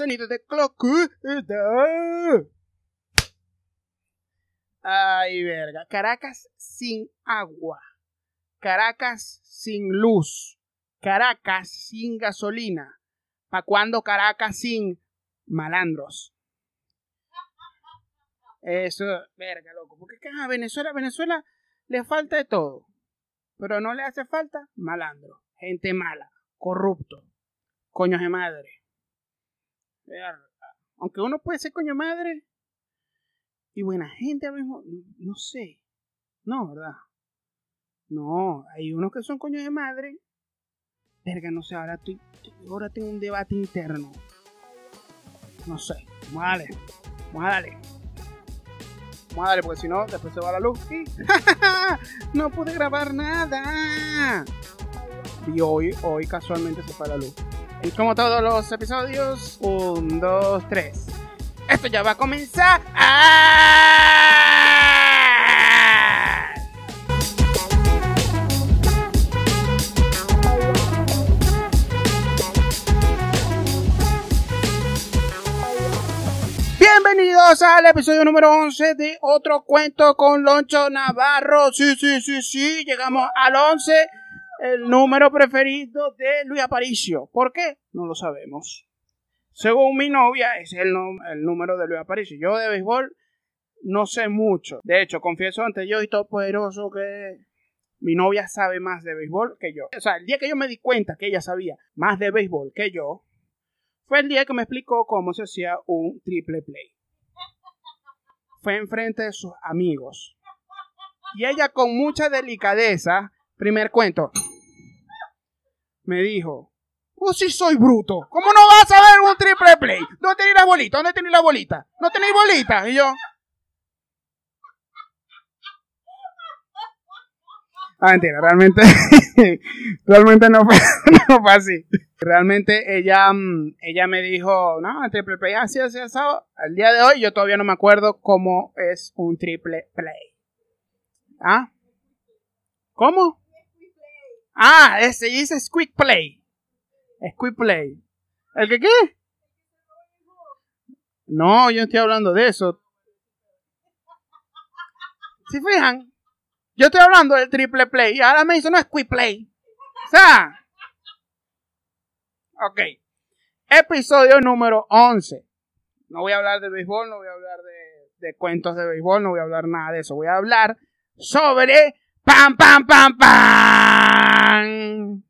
sonido de clocuda. Ay, verga. Caracas sin agua. Caracas sin luz. Caracas sin gasolina. ¿Pa' cuándo Caracas sin malandros? Eso, verga, loco. Porque a Venezuela, Venezuela le falta de todo. Pero no le hace falta malandro. Gente mala. Corrupto. Coños de madre. Aunque uno puede ser coño madre. Y buena gente a mismo. No, sé. No, ¿verdad? No, hay unos que son coños de madre. Verga, no sé, ahora, estoy, ahora tengo un debate interno. No sé. Vamos a darle, porque si no, después se va la luz. Y no pude grabar nada. Y hoy, hoy casualmente se fue la luz. Y como todos los episodios, un, dos, tres. Esto ya va a comenzar. Bienvenidos al episodio número 11 de otro cuento con Loncho Navarro. Sí, sí, sí, sí, llegamos al 11, el número preferido de Luis Aparicio. ¿Por qué? No lo sabemos. Según mi novia, es el, número de Luis Aparicio. Yo de béisbol no sé mucho. De hecho, confieso ante yo y todo poderoso que mi novia sabe más de béisbol que yo. O sea, el día que yo me di cuenta que ella sabía más de béisbol que yo, fue el día que me explicó cómo se hacía un triple play. Fue enfrente de sus amigos. Y ella con mucha delicadeza, primer cuento, me dijo, oh sí soy bruto, ¿cómo no vas a ver un triple play? ¿Dónde tenéis la bolita? ¿Dónde tenéis la bolita? ¿No tenéis bolita? Y yo, Ah, mentira, realmente, realmente no fue, no fue así. Realmente ella, mm, ella me dijo, no, triple play así, así, así. Al día de hoy yo todavía no me acuerdo cómo es un triple play. ¿Ah? ¿Cómo? Ah, ese dice Squid Play. Squid Play. ¿El que qué? No, yo no estoy hablando de eso. Si fijan, yo estoy hablando del triple play y ahora me dice no es quick play. O sea. Ok. Episodio número 11. No voy a hablar de béisbol, no voy a hablar de, de cuentos de béisbol, no voy a hablar nada de eso. Voy a hablar sobre pam, pam, pam, pam.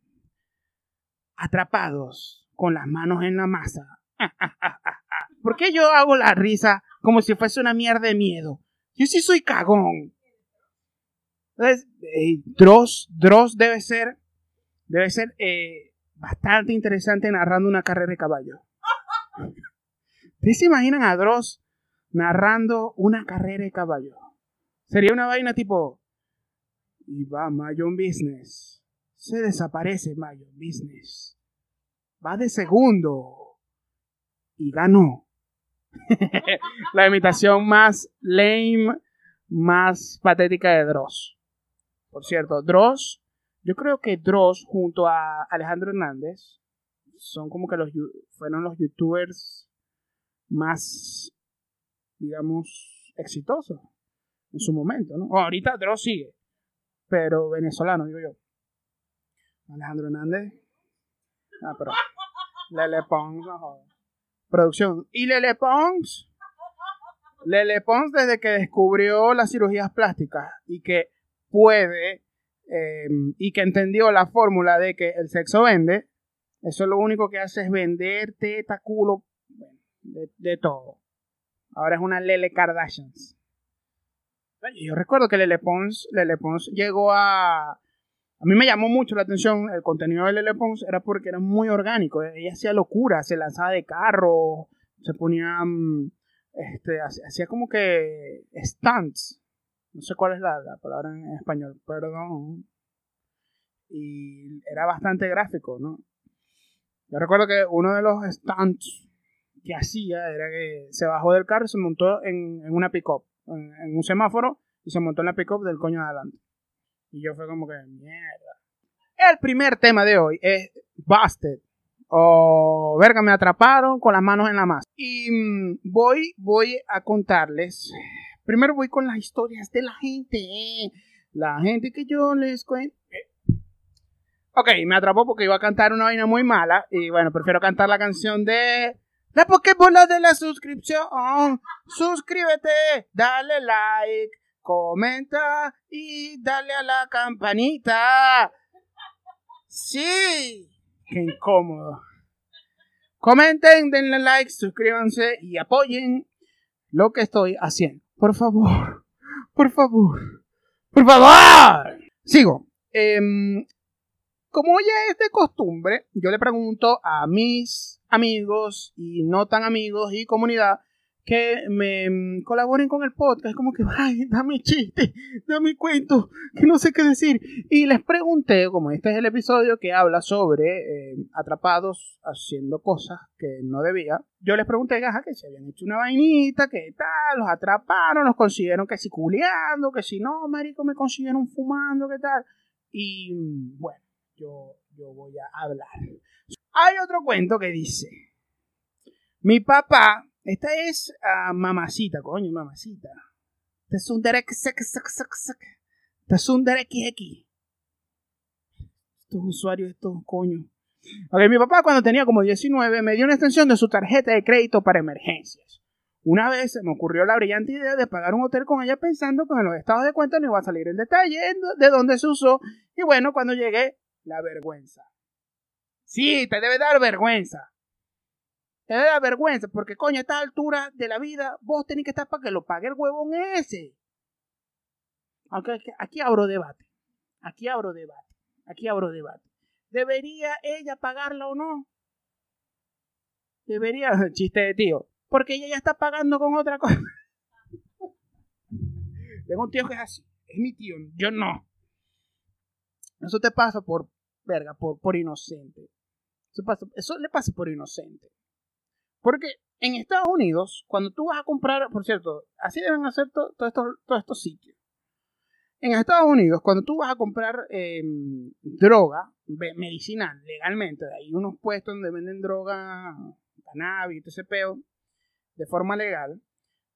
Atrapados con las manos en la masa. ¿Por qué yo hago la risa como si fuese una mierda de miedo? Yo sí soy cagón. Entonces, eh, Dross, Dross debe ser, debe ser eh, bastante interesante narrando una carrera de caballo. ¿Ustedes se imaginan a Dross narrando una carrera de caballo? Sería una vaina tipo, y va Mayon Business, se desaparece Mayon Business, va de segundo y ganó. La imitación más lame, más patética de Dross. Por cierto, Dross, yo creo que Dross junto a Alejandro Hernández son como que los fueron los youtubers más, digamos, exitosos en su momento, ¿no? ahorita Dross sigue, pero venezolano, digo yo. Alejandro Hernández. Ah, pero. Lele Pons, Producción. Y Lele Pons. Lele Pons desde que descubrió las cirugías plásticas y que puede em, y que entendió la fórmula de que el sexo vende, eso lo único que hace es vender teta, culo, de, todo. Ahora es una Lele Kardashians. Yo recuerdo que Lele Pons, Lele Pons llegó a... A mí me llamó mucho la atención el contenido de Lele Pons, era porque era muy orgánico. Ella hacía locura, se lanzaba de carro, se ponía... Mm, este, hacía como que stunts no sé cuál es la, palabra en español, perdón. Y era bastante gráfico, ¿no? Yo recuerdo que uno de los stunts que hacía era que se bajó del carro y se montó en, una pick-up, en, un semáforo, y se montó en la pick-up del coño de adelante. Y yo fue como que, mierda. El primer tema de hoy es Busted, o verga, me atraparon con las manos en la masa. Y mm, voy, voy a contarles. Primero voy con las historias de la gente. La gente que yo les cuento. Ok, me atrapó porque iba a cantar una vaina muy mala. Y bueno, prefiero cantar la canción de la Pokébola de la suscripción. Suscríbete, dale like, comenta y dale a la campanita. Sí, qué incómodo. Comenten, denle like, suscríbanse y apoyen lo que estoy haciendo. Por favor, por favor, por favor. Sigo. Em, como ya es de costumbre, yo le pregunto a mis amigos y no tan amigos y comunidad que me mm, colaboren con el podcast, como que, ay, dame chiste, dame cuento, que no sé qué decir. Y les pregunté, como este es el episodio que habla sobre eh, atrapados haciendo cosas que no debía, yo les pregunté, gaja, que se habían hecho una vainita, que tal, los atraparon, los consiguieron que si culeando, que si no, marico, me consiguieron fumando, que tal. Y mm, bueno, yo, voy a hablar. Hay otro cuento que dice, mi papá esta es uh, mamacita, coño, mamacita. Este es un Derek Este es un Derek. Estos usuarios, estos coño. Ok, mi papá cuando tenía como 19 me dio una extensión de su tarjeta de crédito para emergencias. Una vez se me ocurrió la brillante idea de pagar un hotel con ella pensando que en los estados de cuenta no iba a salir el detalle de dónde se usó. Y bueno, cuando llegué, la vergüenza. Sí, te debe dar vergüenza. Te da vergüenza, porque coño, a esta altura de la vida, vos tenés que estar para que lo pague el huevón ese. Aunque aquí abro debate. Aquí abro debate. Aquí abro debate. ¿Debería ella pagarla o no? Debería, chiste de tío, porque ella ya está pagando con otra cosa. Tengo un tío que es así, es mi tío, yo no. Eso te pasa por, verga, por, por inocente. Eso, pasa, eso le pasa por inocente. Porque en Estados Unidos, cuando tú vas a comprar, por cierto, así deben hacer todos estos, estos sitios. En Estados Unidos, cuando tú vas a comprar em, droga medicinal legalmente, hay unos puestos donde venden droga, cannabis, ese peo, de forma legal,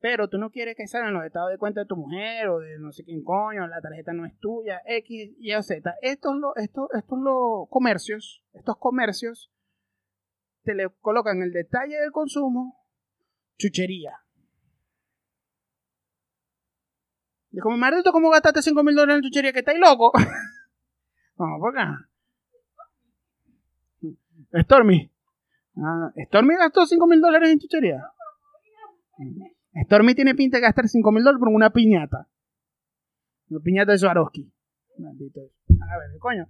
pero tú no quieres que salgan los estados de cuenta de tu mujer o de no sé quién coño, la tarjeta no es tuya, X, Y Z. Estos, estos, estos los comercios, estos comercios te le colocan el detalle del consumo, chuchería. Y como, maldito, ¿cómo gastaste 5 mil dólares en chuchería? Que estáis loco. Vamos por acá. Stormy. Ah, Stormy gastó 5 mil dólares en chuchería. Stormy tiene pinta de gastar 5 mil dólares por una piñata. Una piñata de Swarovski. Maldito. A ver, coño.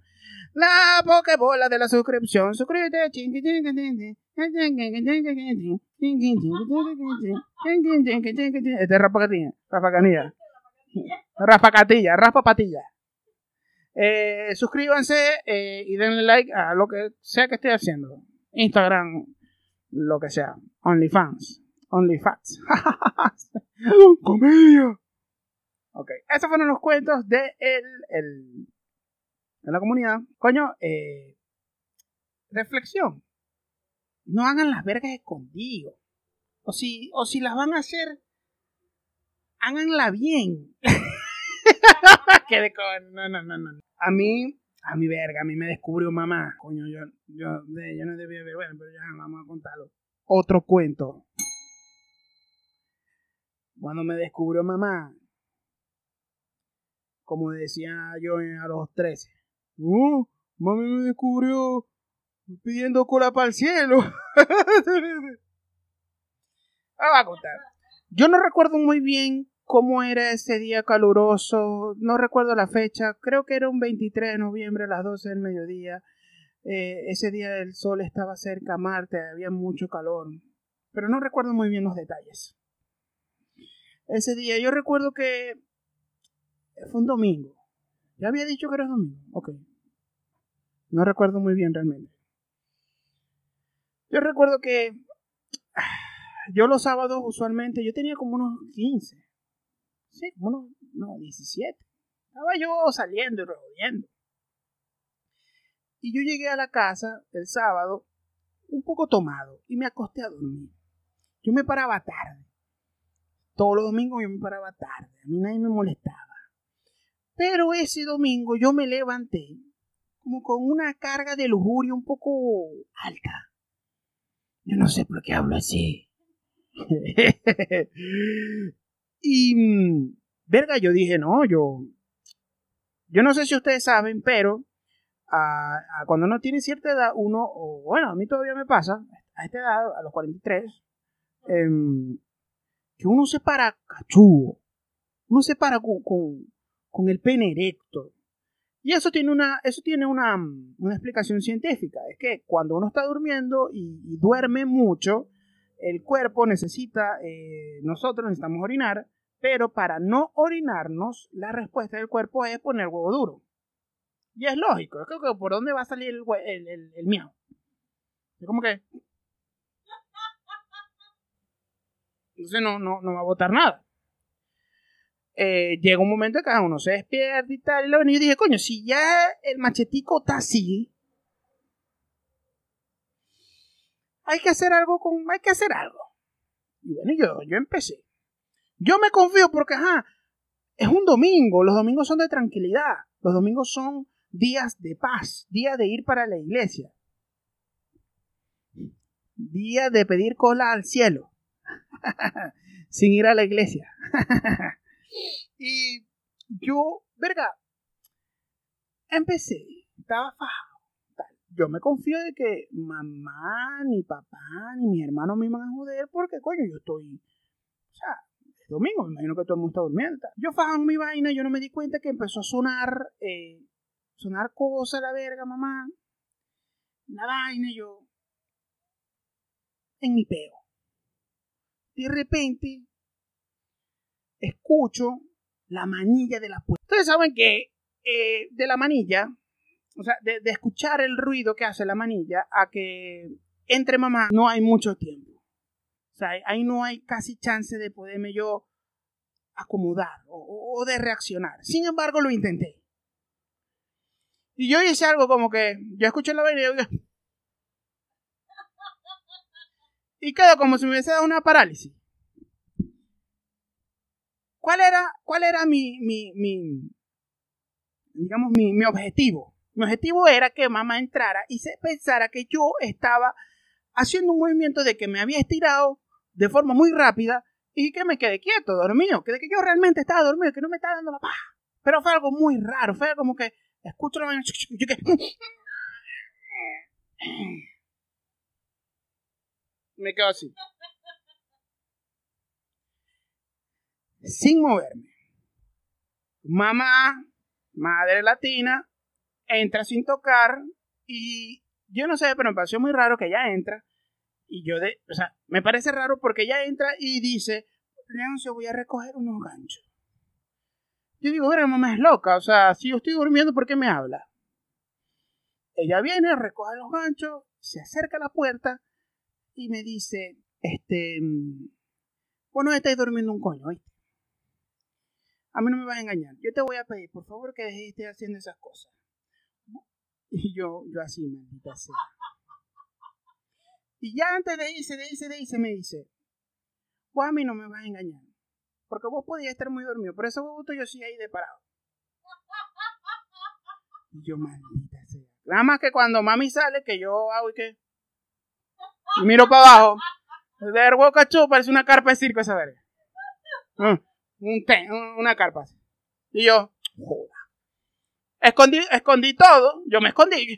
La Pokébola de la suscripción. Suscríbete. Este es Raspacatilla. Raspacanilla. Raspacatilla. Raspa patilla. Eh, suscríbanse eh, y denle like a lo que sea que esté haciendo. Instagram, lo que sea. OnlyFans. OnlyFans. Comedia. Ok, esos fueron los cuentos de el, el, de la comunidad. Coño, eh, reflexión. No hagan las vergas escondidos. O si, o si las van a hacer, háganla bien. que de no, no, no, no. A mí, a mi verga, a mí me descubrió mamá. Coño, yo, yo, yo no debía ver, bueno, pero ya vamos a contarlo. Otro cuento. Cuando me descubrió mamá, como decía yo a los 13. Uh, mami me descubrió pidiendo cola para el cielo. ah, a contar. Yo no recuerdo muy bien cómo era ese día caluroso, no recuerdo la fecha, creo que era un 23 de noviembre a las 12 del mediodía. Eh, ese día el sol estaba cerca a Marte, había mucho calor, pero no recuerdo muy bien los detalles. Ese día yo recuerdo que fue un domingo. Ya había dicho que era domingo. Ok. No recuerdo muy bien realmente. Yo recuerdo que yo los sábados usualmente, yo tenía como unos 15. Sí, como unos, no, 17. Estaba yo saliendo y revolviendo. Y yo llegué a la casa el sábado un poco tomado y me acosté a dormir. Yo me paraba tarde. Todos los domingos yo me paraba tarde. A mí nadie me molestaba. Pero ese domingo yo me levanté como con una carga de lujuria un poco alta. Yo no sé por qué hablo así. y, mm, verga, yo dije, no, yo, yo no sé si ustedes saben, pero cuando uno tiene cierta edad, uno, bueno, a mí todavía me pasa, a esta edad, a los 43, em, que uno se para cachudo, uno se para con, con, el pene erecto. Y eso tiene una, eso tiene una, una explicación científica. Es que cuando uno está durmiendo y, duerme mucho, el cuerpo necesita, eh, nosotros necesitamos orinar, pero para no orinarnos, la respuesta del cuerpo es poner huevo duro. Y es lógico, es que por dónde va a salir el, el, el, el miau. Que. Entonces no, no, no va a botar nada. Eh, llega un momento que cada uno se despierta y tal. Y yo dije, coño, si ya el machetico está así, hay que hacer algo con. Hay que hacer algo. Y bueno, yo, yo empecé. Yo me confío porque, ajá, es un domingo. Los domingos son de tranquilidad. Los domingos son días de paz, días de ir para la iglesia, día de pedir cola al cielo, sin ir a la iglesia. y yo, verga, empecé, estaba fajado. Yo me confío de que mamá, ni papá, ni mis hermanos me iban a joder porque, coño, yo estoy, o sea, es domingo, me imagino que todo el mundo está durmiendo. Yo fajaba mi vaina, yo no me di cuenta que empezó a sonar eh, sonar cosa la verga, mamá. Una vaina, yo. En mi peo. De repente, escucho la manilla de la puerta. Ustedes saben que eh, de la manilla, o sea, de, escuchar el ruido que hace la manilla a que entre mamá no hay mucho tiempo. O sea, ahí no hay casi chance de poderme yo acomodar o, de reaccionar. Sin embargo, lo intenté. Y yo hice algo como que yo escuché la vaina y, y quedó como si me hubiese dado una parálisis. ¿Cuál era, cuál era mi, digamos, mi, objetivo? Mi objetivo era que mamá entrara y se pensara que yo estaba haciendo un movimiento de que me había estirado de forma muy rápida y que me quedé quieto, dormido, que de que yo realmente estaba dormido, que no me estaba dando la paja. Pero fue algo muy raro, fue como que Escucho la que. Me quedo así. Sin moverme. Mamá, madre latina, entra sin tocar y yo no sé, pero me pareció muy raro que ella entra y yo de, o sea, me parece raro porque ella entra y dice, Leoncio, voy a recoger unos ganchos. Yo digo, bueno, mamá es loca, o sea, si yo estoy durmiendo, ¿por qué me habla? Ella viene, recoge los ganchos, se acerca a la puerta y me dice, este, bueno, estáis durmiendo un coño, ¿viste? A mí no me vas a engañar. Yo te voy a pedir, por favor, que dejes de haciendo esas cosas. Y yo, yo así, maldita sea. Y ya antes de irse, de irse, de irse, me dice, pues a mí no me vas a engañar. Porque vos podías estar muy dormido. Por eso vos yo sí ahí de parado. Y yo, maldita sea. Nada más que cuando mami sale, que yo hago y que. Y miro para abajo. De verbo cacho parece una carpa de circo esa verga. Mm, un una carpa. Y yo, joda. Escondí, escondí todo. Yo me escondí.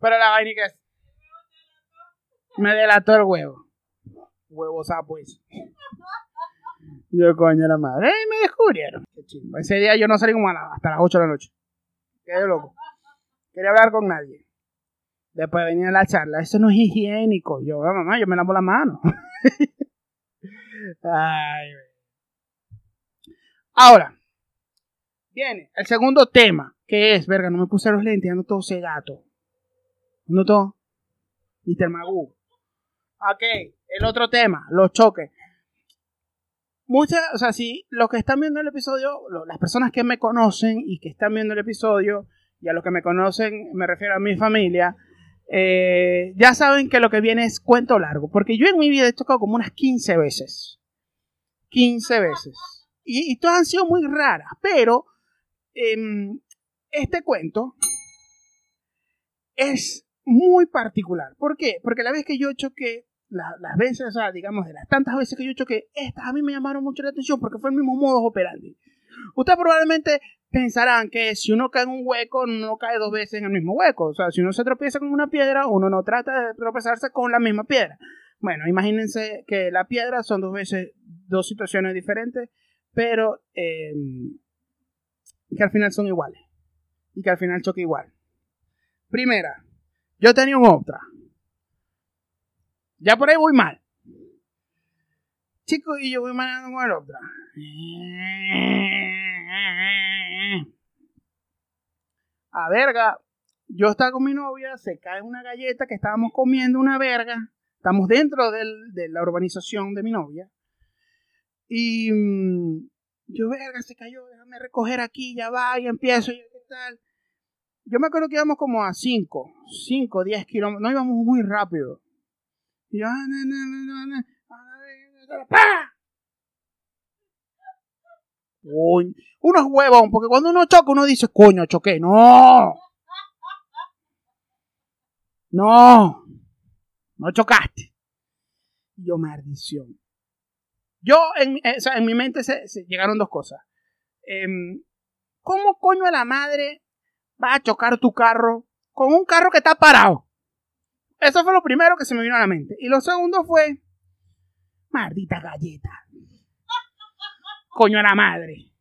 Pero la vaina que es. Me delató el huevo. Huevo sapo pues. Yo, coño, la madre. ¡Ey, me descubrieron! Ese día yo no salí como hasta las 8 de la noche. Quedé loco. Quería hablar con nadie. Después venía la charla. Eso no es higiénico. Yo, mamá, yo me lavo la mano. Ahora, viene el segundo tema, que es, verga, no me puse los lentes, ando todo ese gato. Ando todo. Mr. Magoo. Ok, el otro tema, los choques muchas, o sea, si los que están viendo el episodio, las personas que me conocen y que están viendo el episodio, y a los que me conocen me refiero a mi familia, Eh, ya saben que lo que viene es cuento largo, porque yo en mi vida he chocado como unas 15 veces. 15 veces. Y, y todas han sido muy raras, pero em, este cuento es muy particular. ¿Por qué? Porque la vez que yo choqué, las veces, o sea, digamos, de las tantas veces que yo choqué, estas a mí me llamaron mucho la atención porque fue el mismo modo operandi. Ustedes probablemente pensarán que si uno cae en un hueco, no cae dos veces en el mismo hueco. O sea, si uno se tropieza con una piedra, uno no trata de tropezarse con la misma piedra. Bueno, imagínense que la piedra son dos veces, dos situaciones diferentes, pero eh, que al final son iguales. Y que al final choque igual. Primera, yo tenía un Optra. Ya por ahí voy mal. Chicos, y yo voy manejando con el Optra. A verga, yo estaba con mi novia, se cae una galleta que estábamos comiendo, una verga. Estamos dentro de la urbanización de mi novia. Y mm, yo, verga, se cayó, déjame recoger aquí, ya va, y empiezo, y qué tal. Yo me acuerdo que íbamos como a 5, 5, 10 kilómetros, no íbamos muy rápido. Y yo, ¡Pah! unos huevón, porque cuando uno choca, uno dice, coño, choqué. No. No. No chocaste. Yo, maldición. Yo, en, eh, en mi mente se, llegaron dos cosas. Em, ¿Cómo coño a la madre va a chocar tu carro con un carro que está parado? Eso fue lo primero que se me vino a la mente. Y lo segundo fue, maldita galleta. Coño a la madre.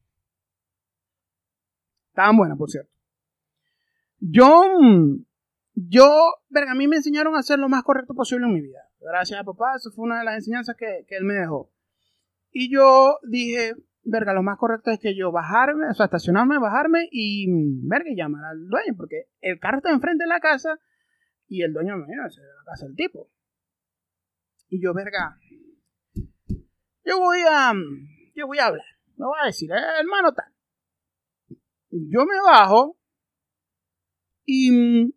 Estaban buenas, por cierto. Yo, yo, verga, a mí me enseñaron a hacer lo más correcto posible en mi vida. Gracias a papá, eso fue una de las enseñanzas que, él me dejó. Y yo dije, verga, lo más correcto es que yo bajarme, o sea, estacionarme, bajarme y, verga, llamar al dueño, porque el carro está enfrente de la casa y el dueño me a la casa del tipo. Y yo, verga, yo voy a, yo voy a hablar, no voy a decir, eh, hermano tal. Yo me bajo y mm,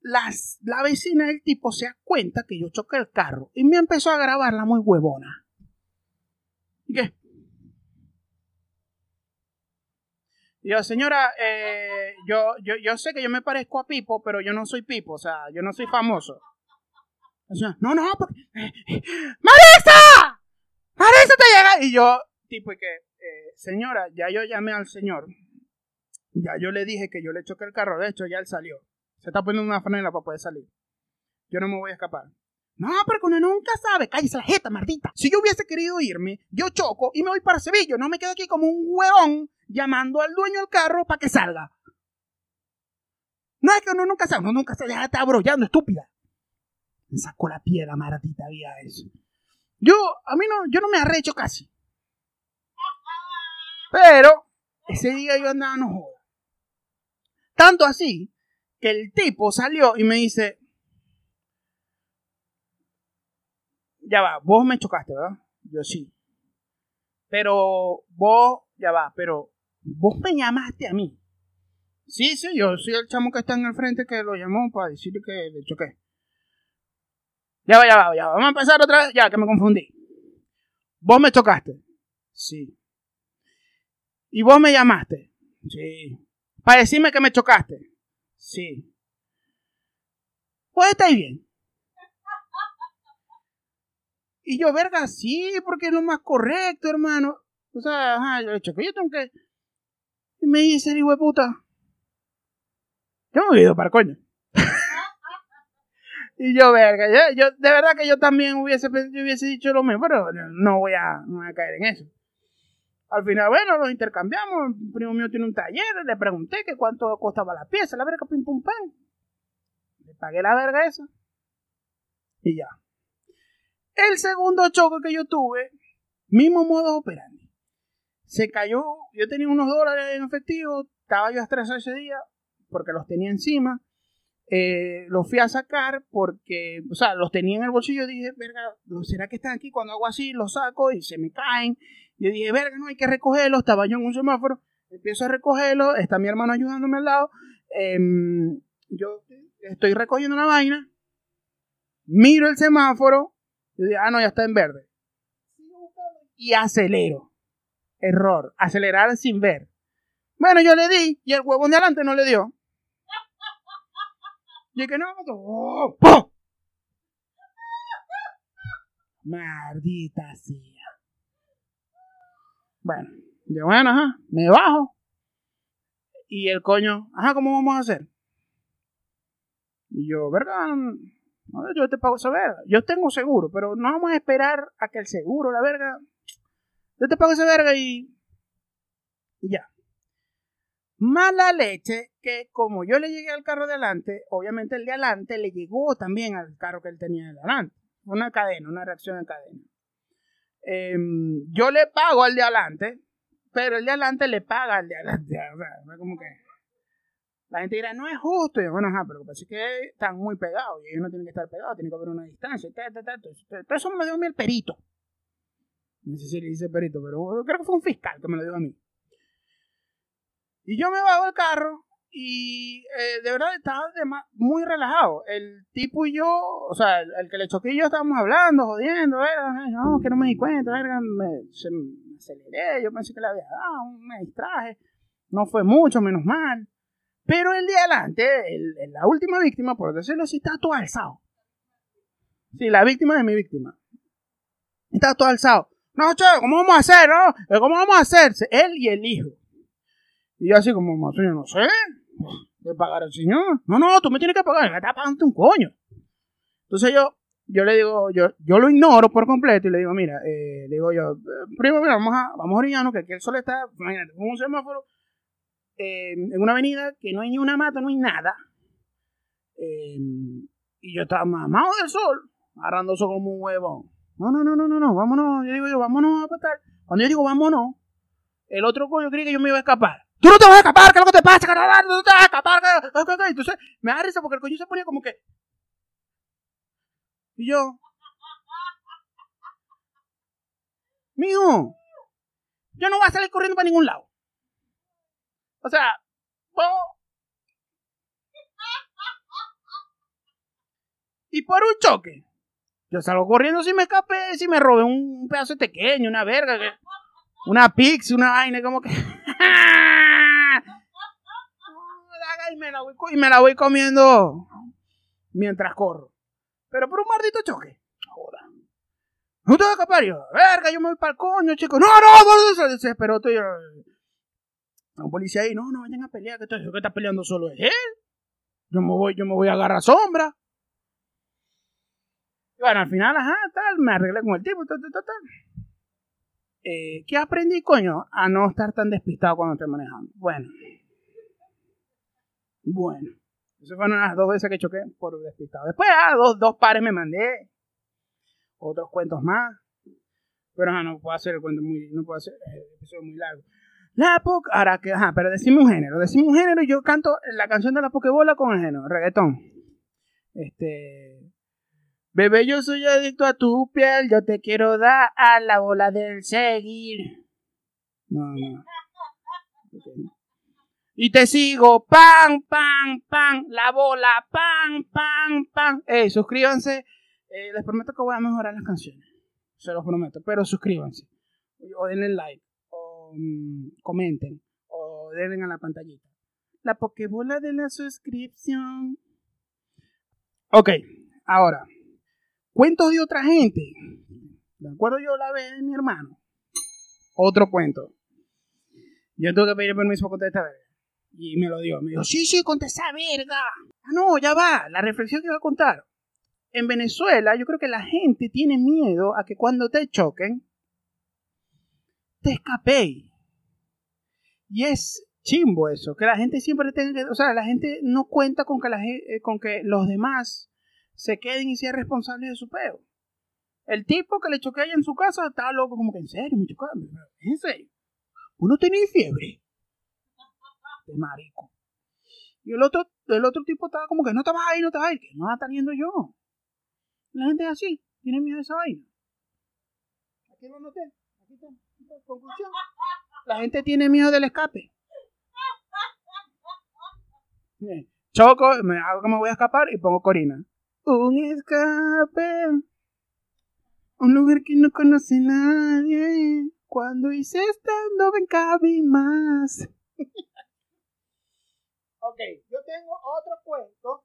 las, la vecina del tipo se da cuenta que yo choqué el carro y me empezó a grabarla muy huevona. ¿Y qué? yo, señora, eh, yo, yo, yo sé que yo me parezco a Pipo, pero yo no soy Pipo, o sea, yo no soy famoso. no, no, porque... Eh, eh, ¡Marisa! ¡Marisa te llega! Y yo, tipo, y que, señora, ya yo llamé al señor ya yo le dije que yo le choqué el carro, de hecho ya él salió. Se está poniendo una franela para poder salir. Yo no me voy a escapar. No, pero uno nunca sabe. Cállese la jeta, maldita. Si yo hubiese querido irme, yo choco y me voy para Sevilla. No me quedo aquí como un huevón llamando al dueño del carro para que salga. No es que uno nunca sabe. Uno nunca se deja estar brollando, estúpida. Me sacó la piedra, maratita, había eso. Yo, a mí no, yo no me arrecho casi. Pero, ese día yo andaba no joda. Tanto así que el tipo salió y me dice, ya va, vos me chocaste, ¿verdad? Yo sí. Pero vos, ya va, pero vos me llamaste a mí. Sí, sí, yo soy el chamo que está en el frente que lo llamó para decirle que le choqué. Ya va, ya va, ya va. Vamos a empezar otra vez. Ya, que me confundí. Vos me chocaste. Sí. ¿Y vos me llamaste? Sí. Para decirme que me chocaste. Sí. Pues está bien. Y yo, verga, sí, porque es lo más correcto, hermano. O sea, ajá, yo le choqué. Yo tengo que. Y me dice, hijo de puta. Yo me he ido para coño. Y yo, verga, yo, de verdad que yo también hubiese, hubiese dicho lo mismo, pero no voy a, caer en eso. Al final, bueno, los intercambiamos. Un primo mío tiene un taller. Le pregunté que cuánto costaba la pieza. La verga, pim pum pan. Le pagué la verga esa. Y ya. El segundo choque que yo tuve, mismo modo operandi. Se cayó. Yo tenía unos dólares en efectivo. Estaba yo estresado ese día porque los tenía encima. Eh, los fui a sacar porque, o sea, los tenía en el bolsillo. Dije, verga, ¿será que están aquí? Cuando hago así, los saco y se me caen yo dije, verga, no hay que recogerlo. Estaba yo en un semáforo, empiezo a recogerlo. Está mi hermano ayudándome al lado. Em, yo estoy recogiendo la vaina, miro el semáforo, y digo, ah, no, ya está en verde. Y acelero. Error, acelerar sin ver. Bueno, yo le di y el huevón de adelante no le dio. Y que no, oh, ¡pum! Maldita sea. Bueno, yo bueno, ajá, me bajo. Y el coño, ajá, ¿cómo vamos a hacer? Y yo, verga, yo te pago esa verga. Yo tengo seguro, pero no vamos a esperar a que el seguro, la verga. Yo te pago esa verga y. Y ya. Mala leche que como yo le llegué al carro de adelante, obviamente el de adelante le llegó también al carro que él tenía de adelante. Una cadena, una reacción en cadena. Em, yo le pago al de adelante, pero el de adelante le paga al de adelante. O sea, como que la gente dirá, no es justo. Y yo, bueno, ajá, pero lo que es que están muy pegados y ellos no tienen que estar pegados, tienen que haber una distancia. Todo eso me lo dio a mí el perito. No sé si le dice perito, pero creo que fue un fiscal que me lo dio a mí. Y yo me bajo del carro y eh, de verdad estaba muy relajado. El tipo y yo, o sea, el, que le choqué y yo estábamos hablando, jodiendo, no, que no me di cuenta, me, se, me aceleré, yo pensé que le había dado, me distraje. No fue mucho, menos mal. Pero el de adelante, el, la última víctima, por decirlo así, está todo alzado. Sí, la víctima de mi víctima. Está todo alzado. No, che, ¿cómo vamos a hacer, no? ¿Cómo vamos a hacer? Él y el hijo. Y yo así como, señor, no sé. ¿De pagar al señor? No, no, tú me tienes que pagar. Me está pagando un coño. Entonces yo, yo le digo, yo, yo lo ignoro por completo y le digo, mira, eh, le digo yo, primo, mira, vamos a, vamos a orillarnos, que aquí el sol está, imagínate, con un semáforo eh, en una avenida que no hay ni una mata, no hay nada. Eh, y yo estaba mamado del sol, agarrando eso como un huevón. No, no, no, no, no, no, vámonos. Yo digo yo, vámonos a pasar. Cuando yo digo vámonos, el otro coño cree que yo me iba a escapar. Tú no te vas a escapar, ¿qué es que te pasa, carnal? Tú no te vas a escapar. Entonces me da risa porque el coño se ponía como que. Y yo. Mijo, yo no voy a salir corriendo para ningún lado. O sea, Y por un choque. Yo salgo corriendo si me escapé, si me robé un pedazo de pequeño, una verga, una pix, una vaina, como que. y, me la voy, y me la voy comiendo mientras corro. Pero por un maldito choque. Joda. No te voy a escapar, yo. Verga, yo me voy para el coño, chico. No, no, no, se desesperó. Estoy, un policía ahí, no, no vayan a pelear, que, que está peleando solo es él. Yo me voy, yo me voy a agarrar sombra. Y bueno, al final, ajá, tal, me arreglé con el tipo, tal, tal, tal. Eh, ¿Qué aprendí, coño? A no estar tan despistado cuando estoy manejando. Bueno. Bueno. Esas fueron las dos veces que choqué por despistado. Después, ah, dos, dos pares me mandé. Otros cuentos más. Pero ajá, no puedo hacer el cuento muy, no puedo hacer el episodio muy largo. La poca, ahora que, ajá, pero decime un género, decime un género y yo canto la canción de la Pokebola con el género, reggaetón. Este, bebé, yo soy adicto a tu piel, yo te quiero dar a la bola del seguir. No, no. Y te sigo, pan, pan, pan, la bola, pan, pan, pan. Eh, suscríbanse. Eh, les prometo que voy a mejorar las canciones. Se los prometo, pero suscríbanse. O denle like. Mm, comenten o den a la pantallita. La pokebola de la suscripción. Ok, ahora, cuentos de otra gente. De acuerdo, yo la vez de mi hermano. Otro cuento. Yo tuve que pedir permiso para verga. Y me lo dio. Me dijo, sí, sí, conté esa verga. Ah, no, ya va. La reflexión que voy a contar. En Venezuela, yo creo que la gente tiene miedo a que cuando te choquen, te escapé. Y es chimbo eso, que la gente siempre tenga, o sea, la gente no cuenta con que, la, eh, con que los demás se queden y sean responsables de su peo. El tipo que le choqué allá en su casa estaba loco, como que en serio, me chocaron, en serio. Uno tenía fiebre. De marico. Y el otro, el otro tipo estaba como que no estabas ahí, no estabas ahí, que no está viendo yo. La gente es así, tiene miedo de esa vaina. Aquí lo noté. Conclusión. La gente tiene miedo del escape. choco, me hago que me voy a escapar y pongo Corina. Un escape. Un lugar que no conoce nadie. Cuando hice estando ven cabe más. ok, yo tengo otro cuento.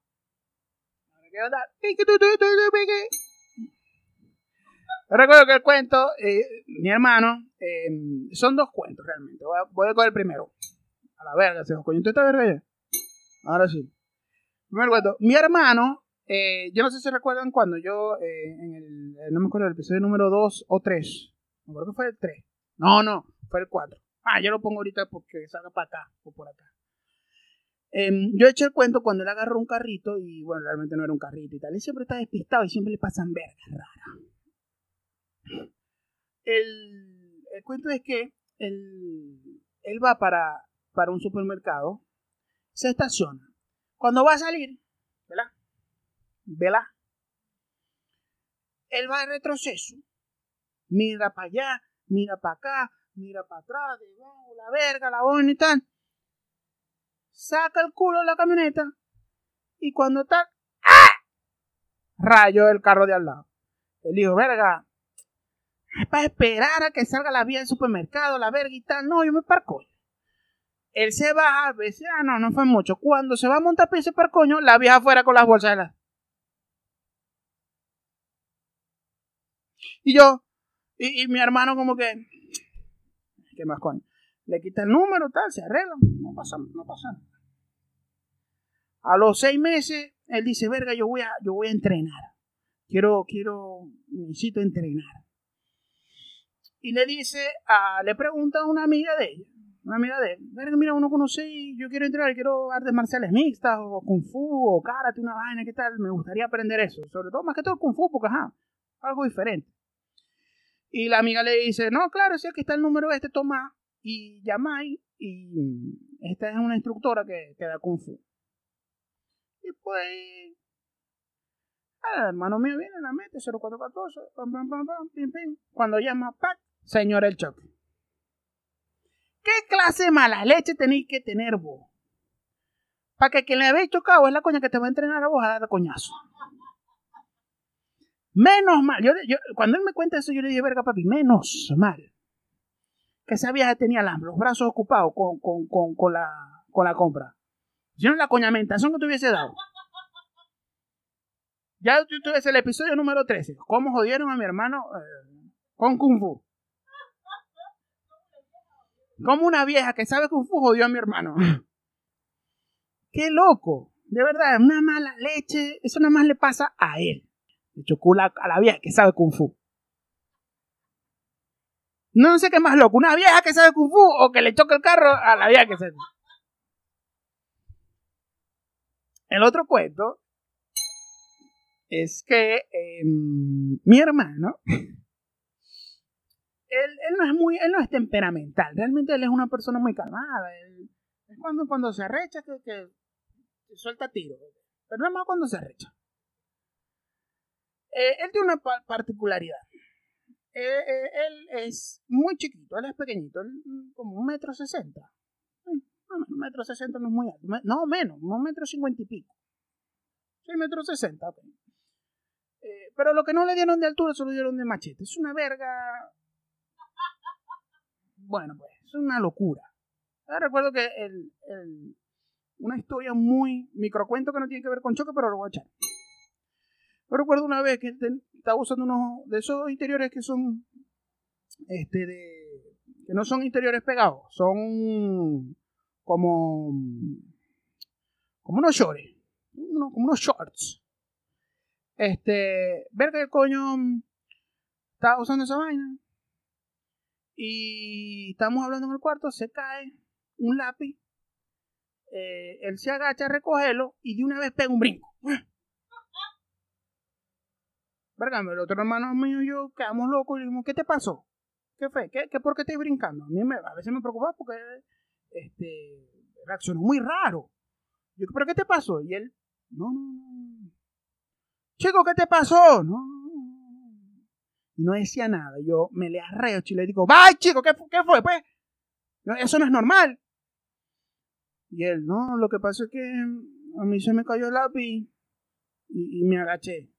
Recuerdo que el cuento, eh, mi hermano, eh, son dos cuentos realmente. Voy a, voy coger el primero. A la verga, se coño esta verga ya. Ahora sí. Primer cuento. Mi hermano, eh, yo no sé si recuerdan cuando yo, eh, en el, no me acuerdo, el episodio número 2 o 3. Me acuerdo que fue el 3. No, no, fue el 4. Ah, yo lo pongo ahorita porque salga para acá o por acá. Em, yo eché el cuento cuando él agarró un carrito y bueno, realmente no era un carrito y tal. Él siempre está despistado y siempre le pasan vergas raras. El, el cuento es que él, él va para, para un supermercado, se estaciona. Cuando va a salir, ¿verdad? ¿Verdad? Él va de retroceso, mira para allá, mira para acá, mira para atrás, debajo, la verga, la boina y tal. Saca el culo de la camioneta y cuando está, ¡ah! Rayo el carro de al lado. Él dijo, verga, es para esperar a que salga la vía del supermercado, la verga y tal. No, yo me parco. Él se baja, veces, ah, no, no fue mucho. Cuando se va a montar ese parcoño, la vieja afuera con las bolsas de la. Y yo, y, y, mi hermano, como que, ¿qué más coño? Le quita el número, tal, se arregla, no pasa, no pasa nada. A los seis meses, él dice, verga, yo voy a, yo voy a entrenar. Quiero, quiero, necesito entrenar. Y le dice, le pregunta a una amiga de ella, una amiga de él, verga, mira, uno conoce y yo quiero entrenar, quiero artes marciales mixtas, o kung fu, o karate, una vaina, ¿qué tal? Me gustaría aprender eso. Sobre todo, más que todo kung fu, porque ajá, algo diferente. Y la amiga le dice, no, claro, si aquí está el número este, toma y llamáis y esta es una instructora que, que da kung fu. Y pues, el hermano mío viene, la mete, 0414, pam, pam, pam, pam, pim, pim. Cuando llama, ¡pac! Señor el choque. ¿Qué clase de mala leche tenéis que tener vos? Para que quien le habéis chocado es la coña que te va a entrenar a vos a dar coñazo. Menos mal. Yo, cuando él me cuenta eso, yo le dije, verga, papi, menos mal. Que esa vieja tenía los brazos ocupados con, con, con, con, la, con la compra. Si no, la coñamentación que te hubiese dado. Ya tú el episodio número 13. ¿Cómo jodieron a mi hermano eh, con Kung Fu? Como una vieja que sabe Kung Fu jodió a mi hermano. ¡Qué loco! De verdad, una mala leche. Eso nada más le pasa a él. Le chocó a la vieja que sabe Kung Fu. No sé qué más loco, una vieja que sabe Kung Fu o que le choque el carro a la vieja que sabe. El otro cuento es que eh, mi hermano, él, él, no es muy, él no es temperamental, realmente él es una persona muy calmada. Él, es cuando, cuando se arrecha que, que, que suelta tiro, pero no es más cuando se arrecha. Eh, él tiene una particularidad. Eh, eh, él es muy chiquito, él es pequeñito, él, como un metro sesenta. Un metro sesenta no es muy alto. No, menos, un metro cincuenta y pico. Sí, metro sesenta. Eh, pero lo que no le dieron de altura se lo dieron de machete. Es una verga. Bueno, pues, es una locura. Recuerdo que el, el, una historia muy microcuento que no tiene que ver con choque, pero lo voy a echar. Yo recuerdo una vez que estaba usando unos de esos interiores que son este de que no son interiores pegados, son como como unos shorts, como unos shorts. Este, ver que el coño estaba usando esa vaina. Y estamos hablando en el cuarto, se cae un lápiz. Eh, él se agacha a recogerlo y de una vez pega un brinco. Verga, el otro hermano mío y yo quedamos locos y dijimos, ¿qué te pasó? ¿Qué fue? ¿Qué, qué por qué estás brincando? A mí me, a veces me preocupa porque este, reaccionó muy raro. Yo, ¿pero qué te pasó? Y él, no, no, no, chico, ¿qué te pasó? No. Y no decía nada. Yo me le arreo y le digo, ¡vay, chico! ¿qué, ¿qué, fue? Pues eso no es normal. Y él, no, lo que pasa es que a mí se me cayó el lápiz y, y me agaché.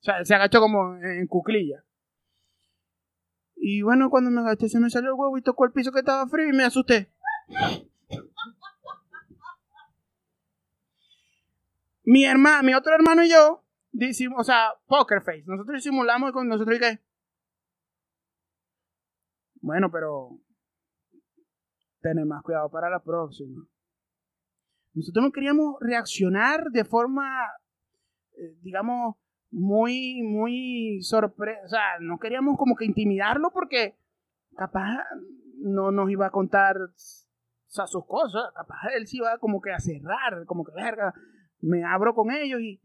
O sea, se agachó como en cuclilla. Y bueno, cuando me agaché se me salió el huevo y tocó el piso que estaba frío y me asusté. Mi hermano, mi otro hermano y yo, o sea, poker face. Nosotros simulamos con nosotros y qué. Bueno, pero tener más cuidado para la próxima. Nosotros no queríamos reaccionar de forma, eh, digamos, muy, muy sorpresa. O sea, no queríamos como que intimidarlo porque capaz no nos iba a contar sus cosas. Capaz él se iba como que a cerrar, como que verga, me abro con ellos y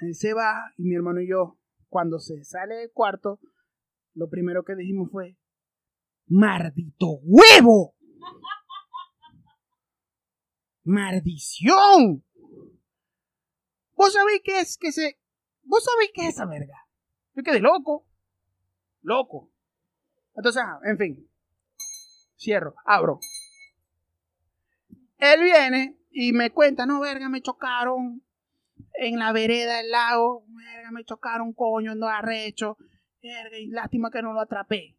él se va y mi hermano y yo, cuando se sale del cuarto, lo primero que dijimos fue, ¡Maldito huevo! ¡Maldición! ¿Vos sabéis qué es que se ¿Vos sabéis qué es esa verga? Yo quedé loco. Loco. Entonces, en fin. Cierro, abro. Él viene y me cuenta, no, verga, me chocaron en la vereda del lago. Verga, me chocaron, coño, ando arrecho. Verga, y lástima que no lo atrapé.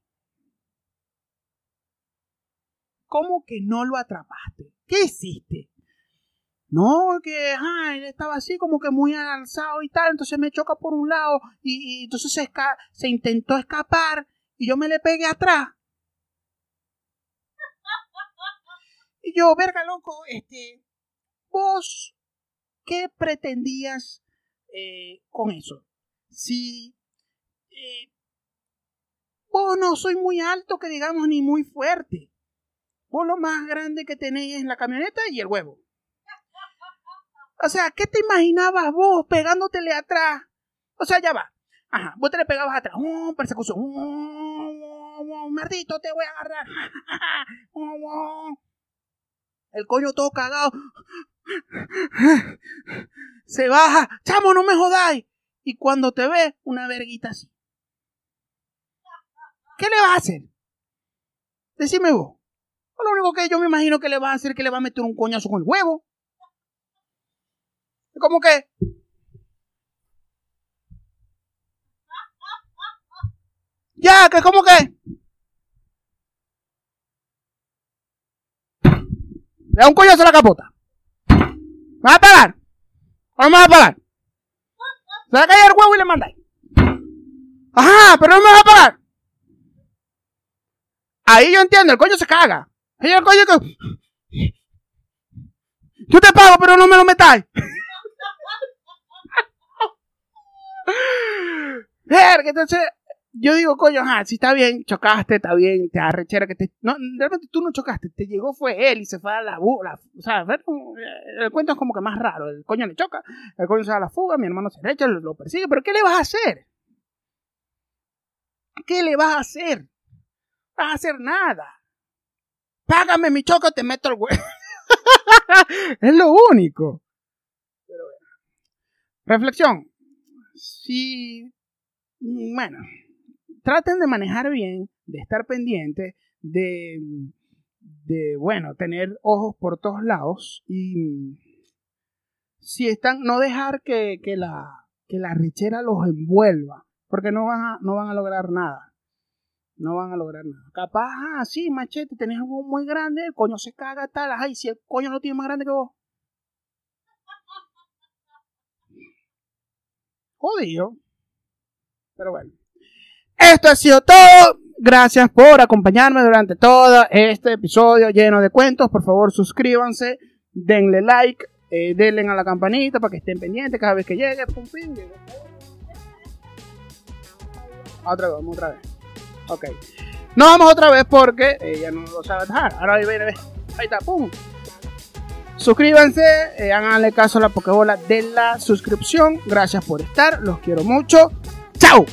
¿Cómo que no lo atrapaste? ¿Qué hiciste? No, que él estaba así como que muy alzado y tal, entonces me choca por un lado y, entonces se intentó escapar y yo me le pegué atrás. Y yo, verga loco, este, vos, ¿qué pretendías eh, con eso? Si eh, vos no soy muy alto, que digamos, ni muy fuerte. Vos lo más grande que tenéis es la camioneta y el huevo. O sea, ¿qué te imaginabas vos pegándotele atrás? O sea, ya va. Ajá, vos te le pegabas atrás. ¡Oh, persecución! ¡Oh, oh, maldito, te voy a agarrar! El coño todo cagado. Se baja. ¡Chamo, no me jodáis! Y cuando te ve, una verguita así. ¿Qué le vas a hacer? Decime vos. Lo único que yo me imagino que le va a hacer es que le va a meter un coñazo con el huevo. ¿Cómo que? Ya, que como que. Le da un coñazo a la capota. ¿Me vas a pagar? ¿O no me vas a pagar? Se va a caer el huevo y le mandáis. Ajá, pero no me vas a pagar. Ahí yo entiendo, el coño se caga. Ahí el coño que. Yo te pago, pero no me lo metáis. Entonces yo digo, coño, ajá, si está bien, chocaste, está bien, te arrechera que te. No, realmente tú no chocaste, te llegó fue él y se fue a la, la O sea, el cuento es como que más raro. El coño le choca, el coño se da la fuga, mi hermano se echa, lo, lo, persigue, pero ¿qué le vas a hacer? ¿Qué le vas a hacer? Vas a hacer nada. Págame mi choco, te meto el huevo. es lo único. Pero bueno. Reflexión si, mm, bueno, traten de manejar bien, de estar pendientes, de, de, bueno, tener ojos por todos lados y si están, no dejar que, que la, que la richera los envuelva, porque no van a, no van a lograr nada. No van a lograr nada. Capaz, ah, sí, machete, tenés algo muy grande, el coño se caga, tal, ay, si el coño no tiene más grande que vos. jodido. Pero bueno. Esto ha sido todo. Gracias por acompañarme durante todo este episodio lleno de cuentos. Por favor, suscríbanse, denle like, eh, denle a la campanita para que estén pendientes cada vez que llegue. Otra vez, otra vez. Ok. No vamos otra vez porque ella no lo sabe dejar. Ahora ahí viene, ahí está, pum. Suscríbanse, eh, háganle caso a la Pokebola de la suscripción. Gracias por estar, los quiero mucho. ¡Chao!